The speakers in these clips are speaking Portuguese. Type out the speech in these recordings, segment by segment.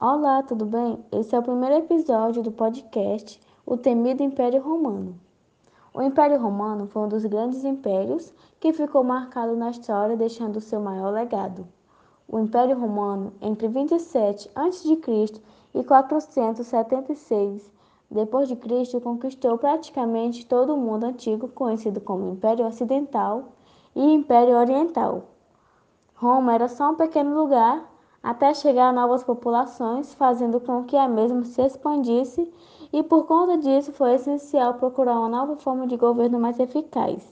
Olá, tudo bem? Esse é o primeiro episódio do podcast O Temido Império Romano. O Império Romano foi um dos grandes impérios que ficou marcado na história, deixando seu maior legado. O Império Romano, entre 27 a.C. e 476 d.C., conquistou praticamente todo o mundo antigo, conhecido como Império Ocidental e Império Oriental. Roma era só um pequeno lugar até chegar a novas populações, fazendo com que a mesma se expandisse, e por conta disso foi essencial procurar uma nova forma de governo mais eficaz,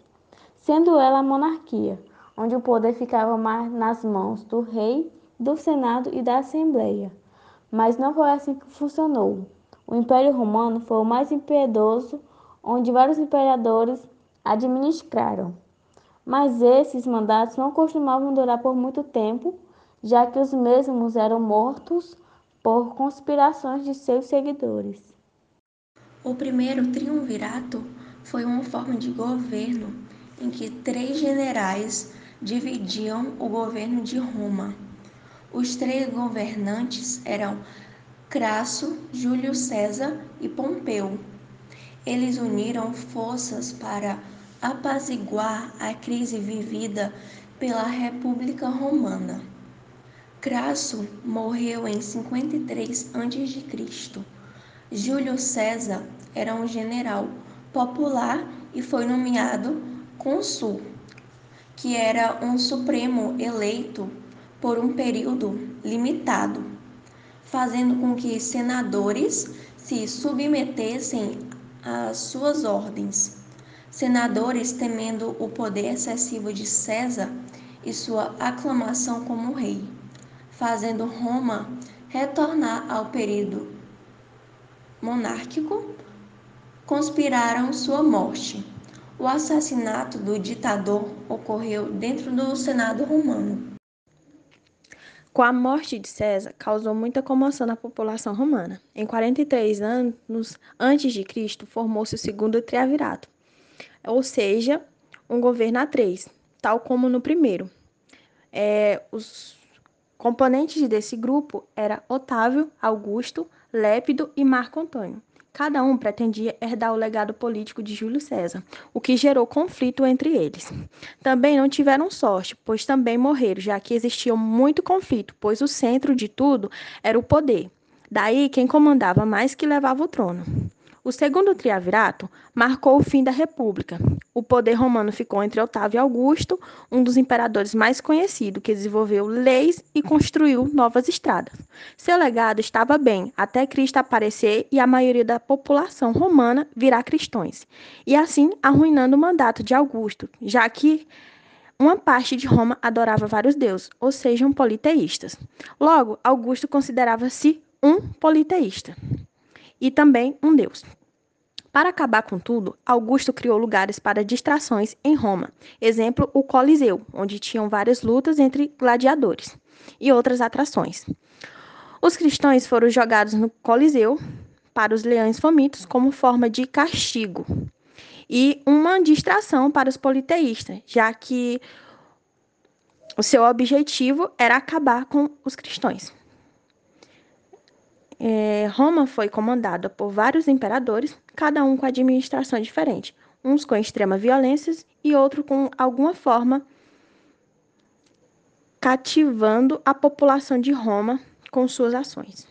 sendo ela a monarquia, onde o poder ficava mais nas mãos do rei, do senado e da assembleia. Mas não foi assim que funcionou. O Império Romano foi o mais impiedoso, onde vários imperadores administraram. Mas esses mandatos não costumavam durar por muito tempo, já que os mesmos eram mortos por conspirações de seus seguidores. O primeiro triunvirato foi uma forma de governo em que três generais dividiam o governo de Roma. Os três governantes eram Crasso, Júlio César e Pompeu. Eles uniram forças para apaziguar a crise vivida pela República Romana. Crasso morreu em 53 a.C. Júlio César era um general popular e foi nomeado cônsul, que era um supremo eleito por um período limitado, fazendo com que senadores se submetessem às suas ordens. Senadores, temendo o poder excessivo de César e sua aclamação como rei fazendo Roma retornar ao período monárquico, conspiraram sua morte. O assassinato do ditador ocorreu dentro do Senado romano. Com a morte de César, causou muita comoção na população romana. Em 43 anos antes de Cristo, formou-se o segundo triavirato, ou seja, um governo a três, tal como no primeiro. É, os Componentes desse grupo eram Otávio, Augusto, Lépido e Marco Antônio. Cada um pretendia herdar o legado político de Júlio César, o que gerou conflito entre eles. Também não tiveram sorte, pois também morreram, já que existia muito conflito, pois o centro de tudo era o poder. Daí quem comandava mais que levava o trono. O segundo triavirato marcou o fim da República. O poder romano ficou entre Otávio e Augusto, um dos imperadores mais conhecidos, que desenvolveu leis e construiu novas estradas. Seu legado estava bem até Cristo aparecer e a maioria da população romana virar cristãos, e assim arruinando o mandato de Augusto, já que uma parte de Roma adorava vários deuses, ou sejam, politeístas. Logo, Augusto considerava-se um politeísta e também um deus. Para acabar com tudo, Augusto criou lugares para distrações em Roma. Exemplo, o Coliseu, onde tinham várias lutas entre gladiadores e outras atrações. Os cristãos foram jogados no Coliseu para os leões famintos como forma de castigo e uma distração para os politeístas, já que o seu objetivo era acabar com os cristãos. É, Roma foi comandada por vários imperadores, cada um com administração diferente, uns com extrema violência e outro com alguma forma cativando a população de Roma com suas ações.